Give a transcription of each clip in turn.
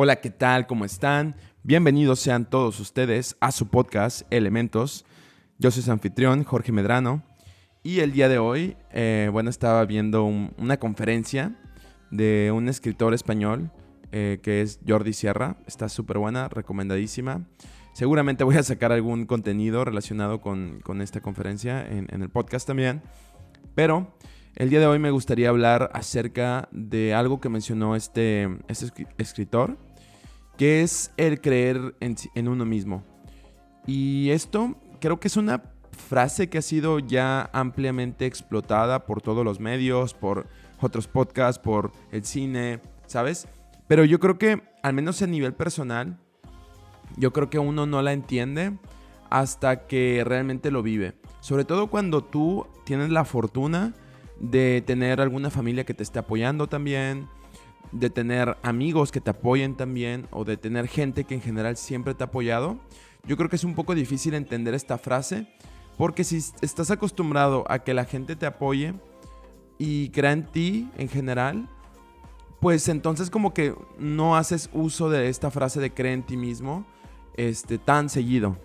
Hola, ¿qué tal? ¿Cómo están? Bienvenidos sean todos ustedes a su podcast Elementos. Yo soy su anfitrión, Jorge Medrano. Y el día de hoy, eh, bueno, estaba viendo una conferencia de un escritor español eh, que es Jordi Sierra. Está súper buena, recomendadísima. Seguramente voy a sacar algún contenido relacionado con, esta conferencia en, en el podcast también. Pero el día de hoy me gustaría hablar acerca de algo que mencionó este, este escritor, que es el creer en, uno mismo. Y esto creo que es una frase que ha sido ya ampliamente explotada por todos los medios, por otros podcasts, por el cine, ¿sabes? Pero yo creo que, al menos a nivel personal, yo creo que uno no la entiende hasta que realmente lo vive. Sobre todo cuando tú tienes la fortuna de tener alguna familia que te esté apoyando también, de tener amigos que te apoyen también o de tener gente que en general siempre te ha apoyado. Yo creo que es un poco difícil entender esta frase porque si estás acostumbrado a que la gente te apoye y crea en ti en general, pues entonces como que no haces uso de esta frase de cree en ti mismo este, tan seguido.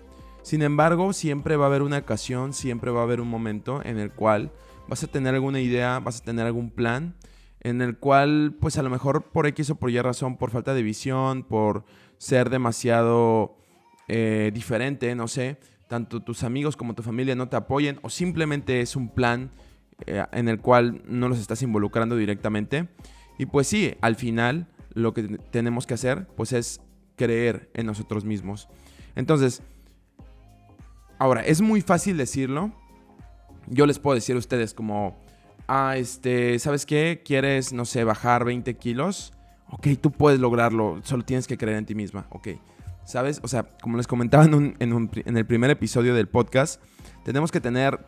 Sin embargo, siempre va a haber una ocasión, siempre va a haber un momento en el cual vas a tener alguna idea, vas a tener algún plan en el cual, pues a lo mejor por X o por Y razón, por falta de visión, por ser demasiado eh, diferente, no sé, tanto tus amigos como tu familia no te apoyen o simplemente es un plan eh, en el cual no los estás involucrando directamente. Y pues sí, al final lo que tenemos que hacer pues es creer en nosotros mismos. Entonces, ahora, es muy fácil decirlo, yo les puedo decir a ustedes como, ah, este, ¿sabes qué? ¿Quieres, no sé, bajar 20 kilos? Ok, tú puedes lograrlo, solo tienes que creer en ti misma, ok. ¿Sabes? O sea, como les comentaba en, en el primer episodio del podcast, tenemos que tener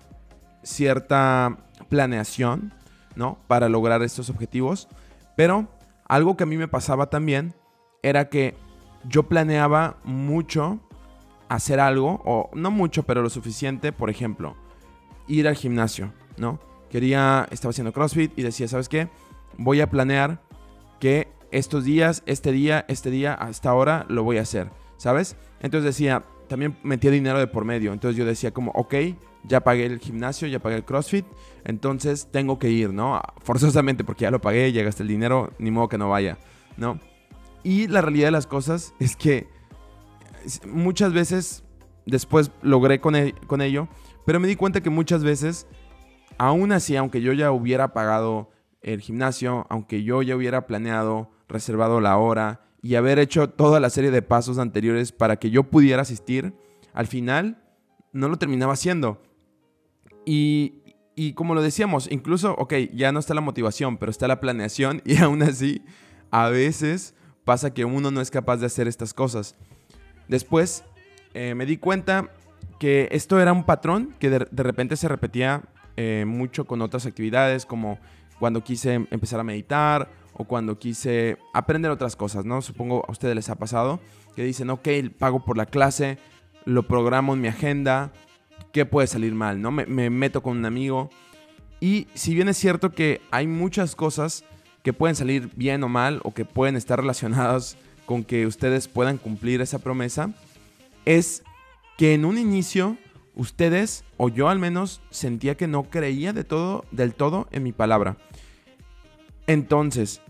cierta planeación, ¿no? Para lograr estos objetivos. Pero algo que a mí me pasaba también era que yo planeaba mucho hacer algo, o no mucho, pero lo suficiente, por ejemplo, ir al gimnasio, ¿no? Quería, estaba haciendo CrossFit y decía, ¿sabes qué? Voy a planear que estos días, este día, este día, hasta ahora lo voy a hacer, ¿sabes? Entonces decía, también metía dinero de por medio. Entonces yo decía como, ok, ya pagué el gimnasio, ya pagué el CrossFit, entonces tengo que ir, ¿no? Forzosamente porque ya lo pagué, ya gasté el dinero, ni modo que no vaya, ¿no? Y la realidad de las cosas es que muchas veces después logré con, e, con ello, pero me di cuenta que muchas veces, aún así, aunque yo ya hubiera pagado el gimnasio, aunque yo ya hubiera planeado, reservado la hora y haber hecho toda la serie de pasos anteriores para que yo pudiera asistir, al final no lo terminaba haciendo. Y, y como lo decíamos, incluso, ok, ya no está la motivación, pero está la planeación y aún así, a veces pasa que uno no es capaz de hacer estas cosas. Después eh, me di cuenta que esto era un patrón que de, repente se repetía eh, mucho con otras actividades, como cuando quise empezar a meditar o cuando quise aprender otras cosas, ¿no? Supongo a ustedes les ha pasado que dicen, ok, pago por la clase, lo programo en mi agenda, ¿qué puede salir mal, no? Me, me meto con un amigo. Y si bien es cierto que hay muchas cosas que pueden salir bien o mal o que pueden estar relacionadas con que ustedes puedan cumplir esa promesa, es que en un inicio ustedes, o yo al menos, sentía que no creía de todo, del todo en mi palabra. Entonces,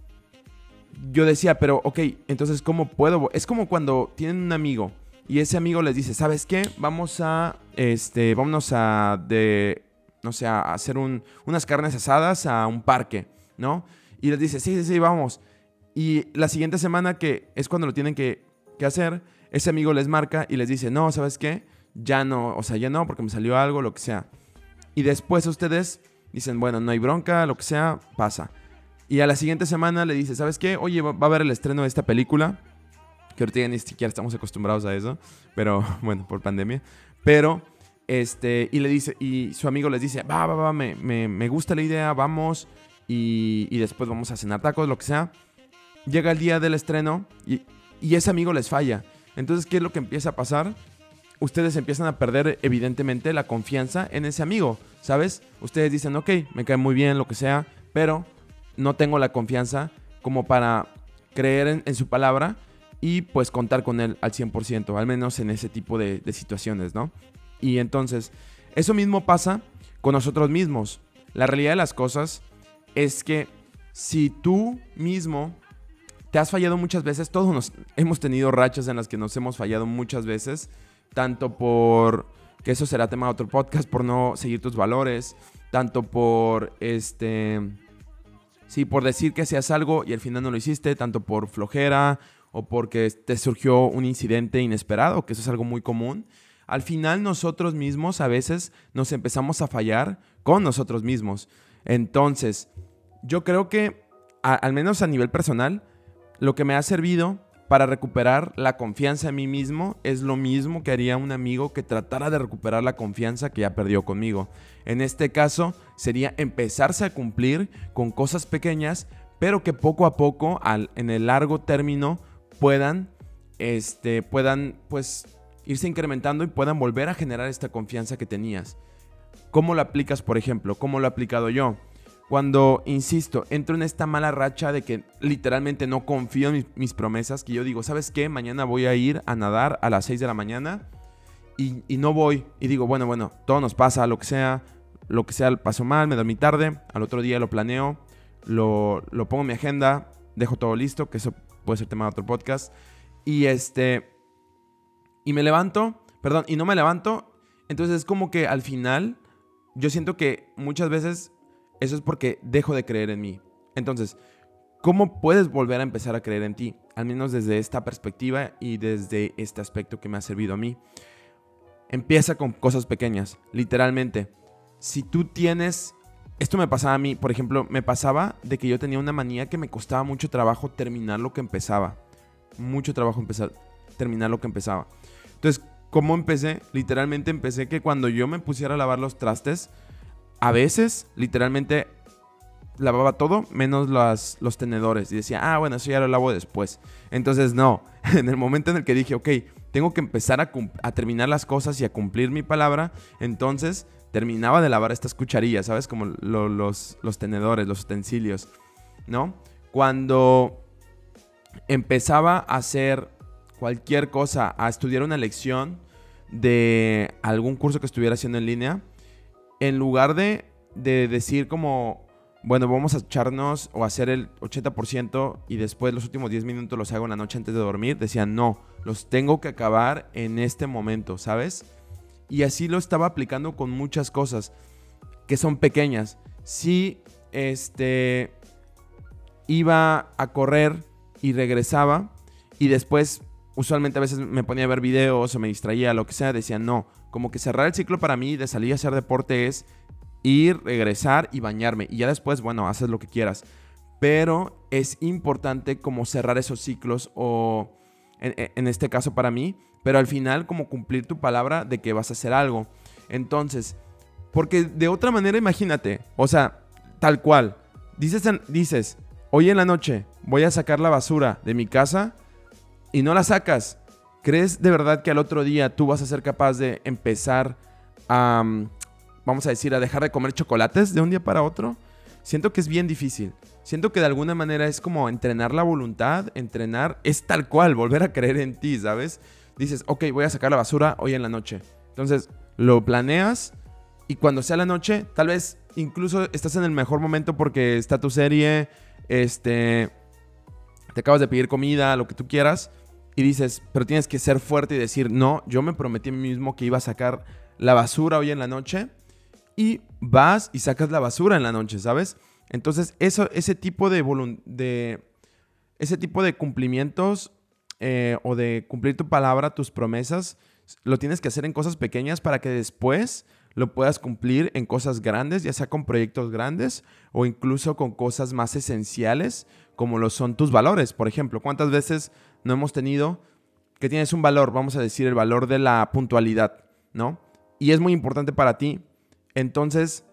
yo decía, pero ok, entonces ¿cómo puedo? Es como cuando tienen un amigo y ese amigo les dice, ¿sabes qué? Vamos a, este, vámonos a, de, no sé, a hacer unas carnes asadas a un parque, ¿no? Y les dice, sí, sí, sí, vamos. Y la siguiente semana, que es cuando lo tienen que, que hacer, ese amigo les marca y les dice, no, ¿sabes qué? Ya no, o sea, ya no, porque me salió algo, lo que sea. Y después ustedes dicen, bueno, no hay bronca, lo que sea, pasa. Y a la siguiente semana le dice, ¿sabes qué? Oye, va a haber el estreno de esta película. Que ahorita ya ni siquiera estamos acostumbrados a eso. Pero, bueno, por pandemia. Pero, este, y le dice, y su amigo les dice, va, va, va, me, me, gusta la idea, vamos. Y, y, después vamos a cenar tacos, lo que sea. Llega el día del estreno y, y ese amigo les falla. Entonces, ¿qué es lo que empieza a pasar? Ustedes empiezan a perder evidentemente la confianza en ese amigo, ¿sabes? Ustedes dicen, ok, me cae muy bien, lo que sea, pero no tengo la confianza como para creer en, su palabra y pues contar con él al 100%, al menos en ese tipo de, de situaciones, ¿no? Y entonces, eso mismo pasa con nosotros mismos. La realidad de las cosas es que si tú mismo te has fallado muchas veces, todos nos hemos tenido rachas en las que nos hemos fallado muchas veces, tanto por que eso será tema de otro podcast por no seguir tus valores, tanto por este sí, por decir que seas algo y al final no lo hiciste, tanto por flojera o porque te surgió un incidente inesperado, que eso es algo muy común. Al final nosotros mismos a veces nos empezamos a fallar con nosotros mismos. Entonces, yo creo que al menos a nivel personal, lo que me ha servido para recuperar la confianza en mí mismo es lo mismo que haría un amigo que tratara de recuperar la confianza que ya perdió conmigo. En este caso sería empezarse a cumplir con cosas pequeñas, pero que poco a poco en el largo término puedan, este, puedan pues irse incrementando y puedan volver a generar esta confianza que tenías. ¿Cómo lo aplicas, por ejemplo? ¿Cómo lo he aplicado yo? Cuando, insisto, entro en esta mala racha de que literalmente no confío en mis, promesas, que yo digo, ¿sabes qué? Mañana voy a ir a nadar a las 6 de la mañana y, no voy. Y digo, bueno, bueno, todo nos pasa, lo que sea, lo que sea pasó mal, me dormí tarde, al otro día lo planeo, lo, lo pongo en mi agenda, dejo todo listo, que eso puede ser tema de otro podcast. Y este, y me levanto, perdón, y no me levanto. Entonces es como que al final yo siento que muchas veces eso es porque dejo de creer en mí. Entonces, ¿cómo puedes volver a empezar a creer en ti? Al menos desde esta perspectiva y desde este aspecto que me ha servido a mí. Empieza con cosas pequeñas, literalmente. Si tú tienes... Esto me pasaba a mí, por ejemplo, me pasaba de que yo tenía una manía que me costaba mucho trabajo terminar lo que empezaba. Mucho trabajo empezar, terminar lo que empezaba. Entonces, ¿cómo empecé? Literalmente empecé que cuando yo me pusiera a lavar los trastes, a veces, literalmente, lavaba todo menos los tenedores. Y decía, ah, bueno, eso ya lo lavo después. Entonces, no. En el momento en el que dije, ok, tengo que empezar a, terminar las cosas y a cumplir mi palabra, entonces terminaba de lavar estas cucharillas, ¿sabes? Como los, los tenedores, los utensilios, ¿no? Cuando empezaba a hacer cualquier cosa, a estudiar una lección de algún curso que estuviera haciendo en línea, en lugar de, decir como, bueno, vamos a echarnos o hacer el 80% y después los últimos 10 minutos los hago en la noche antes de dormir, decían, no, los tengo que acabar en este momento, ¿sabes? Y así lo estaba aplicando con muchas cosas que son pequeñas. Si este iba a correr y regresaba y después usualmente a veces me ponía a ver videos o me distraía, lo que sea, decía no. Como que cerrar el ciclo para mí de salir a hacer deporte es ir, regresar y bañarme. Y ya después, bueno, haces lo que quieras. Pero es importante como cerrar esos ciclos o en, este caso para mí, pero al final como cumplir tu palabra de que vas a hacer algo. Entonces, porque de otra manera imagínate, o sea, tal cual, dices, dices, hoy en la noche voy a sacar la basura de mi casa y no la sacas, ¿crees de verdad que al otro día tú vas a ser capaz de empezar a, mm, vamos a decir, a dejar de comer chocolates de un día para otro? Siento que es bien difícil. Siento que de alguna manera es como entrenar la voluntad, entrenar, es tal cual, volver a creer en ti, ¿sabes? Dices, ok, voy a sacar la basura hoy en la noche. Entonces, lo planeas y cuando sea la noche, tal vez incluso estás en el mejor momento porque está tu serie, este, te acabas de pedir comida, lo que tú quieras, y dices, pero tienes que ser fuerte y decir, no, yo me prometí a mí mismo que iba a sacar la basura hoy en la noche y vas y sacas la basura en la noche, ¿sabes? Entonces, eso, ese tipo de, de ese tipo de cumplimientos eh, o de cumplir tu palabra, tus promesas, lo tienes que hacer en cosas pequeñas para que después lo puedas cumplir en cosas grandes, ya sea con proyectos grandes o incluso con cosas más esenciales como lo son tus valores. Por ejemplo, ¿cuántas veces no hemos tenido que tienes un valor, vamos a decir, el valor de la puntualidad, ¿no? Y es muy importante para ti. Entonces,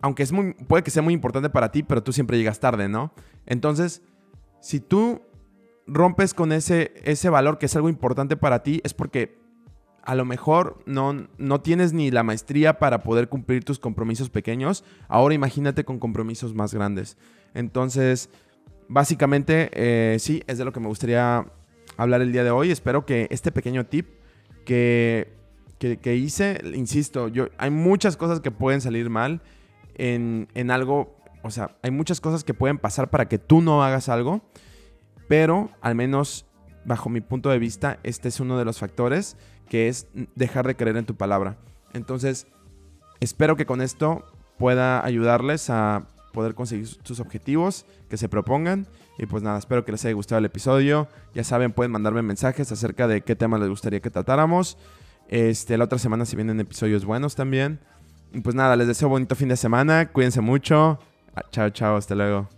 aunque es muy, puede que sea muy importante para ti, pero tú siempre llegas tarde, ¿no? Entonces, si tú rompes con ese, ese valor que es algo importante para ti, es porque a lo mejor no, no tienes ni la maestría para poder cumplir tus compromisos pequeños. Ahora imagínate con compromisos más grandes. Entonces, básicamente, eh, sí, es de lo que me gustaría hablar el día de hoy. Espero que este pequeño tip que, que, hice, insisto, yo, hay muchas cosas que pueden salir mal en, en algo, o sea, hay muchas cosas que pueden pasar para que tú no hagas algo, pero al menos bajo mi punto de vista, este es uno de los factores que es dejar de creer en tu palabra. Entonces, espero que con esto pueda ayudarles a poder conseguir sus objetivos que se propongan. Y pues nada, espero que les haya gustado el episodio. Ya saben, pueden mandarme mensajes acerca de qué temas les gustaría que tratáramos. Este, la otra semana si vienen episodios buenos también. Y pues nada, les deseo bonito fin de semana. Cuídense mucho. Chao, chao, hasta luego.